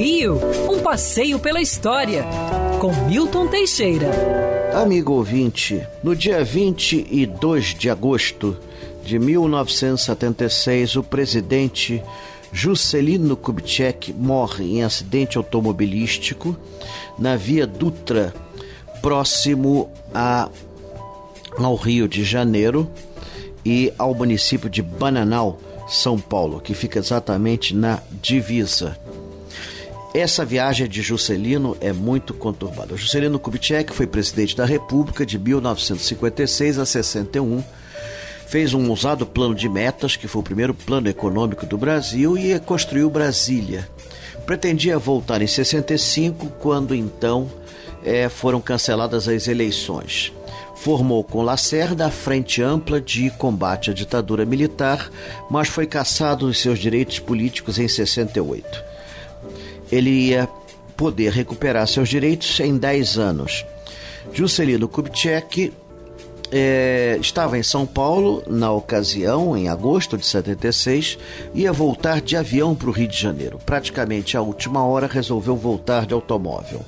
Rio, um passeio pela história, com Milton Teixeira. Amigo ouvinte, no dia 22 de agosto de 1976, o presidente Juscelino Kubitschek morre em acidente automobilístico na via Dutra, próximo a, ao Rio de Janeiro e ao município de Bananal, São Paulo, que fica exatamente na divisa. Essa viagem de Juscelino é muito conturbada. Juscelino Kubitschek foi presidente da República de 1956 a 61 fez um ousado plano de metas, que foi o primeiro plano econômico do Brasil, e construiu Brasília. Pretendia voltar em 65, quando então é, foram canceladas as eleições. Formou com Lacerda a Frente Ampla de Combate à Ditadura Militar, mas foi cassado dos seus direitos políticos em 68. Ele ia poder recuperar seus direitos em 10 anos. Juscelino Kubitschek é, estava em São Paulo na ocasião, em agosto de 76, ia voltar de avião para o Rio de Janeiro. Praticamente à última hora resolveu voltar de automóvel.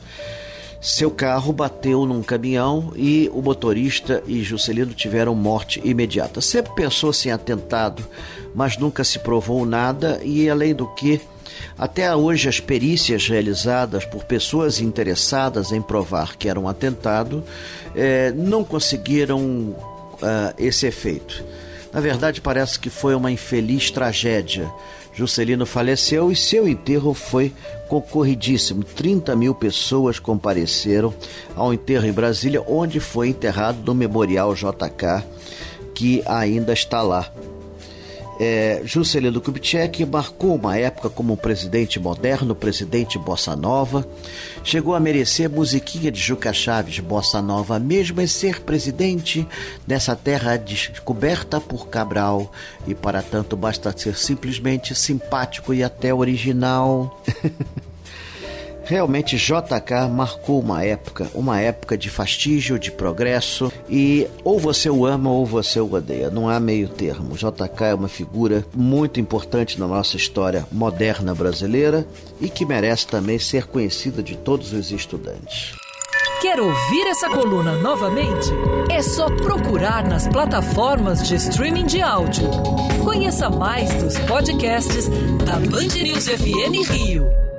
Seu carro bateu num caminhão e o motorista e Juscelino tiveram morte imediata. Sempre pensou-se em atentado, mas nunca se provou nada e, além do que, até hoje, as perícias realizadas por pessoas interessadas em provar que era um atentado eh, não conseguiram uh, esse efeito. Na verdade, parece que foi uma infeliz tragédia. Juscelino faleceu e seu enterro foi concorridíssimo. 30 mil pessoas compareceram ao enterro em Brasília, onde foi enterrado no Memorial JK, que ainda está lá é, Juscelino Kubitschek marcou uma época como um presidente moderno, presidente bossa nova. Chegou a merecer musiquinha de Juca Chaves, bossa nova, mesmo em ser presidente nessa terra descoberta por Cabral. E para tanto basta ser simplesmente simpático e até original. Realmente JK marcou uma época, uma época de fastígio, de progresso e ou você o ama ou você o odeia, não há meio termo. JK é uma figura muito importante na nossa história moderna brasileira e que merece também ser conhecida de todos os estudantes. Quer ouvir essa coluna novamente? É só procurar nas plataformas de streaming de áudio. Conheça mais dos podcasts da Band News FM Rio.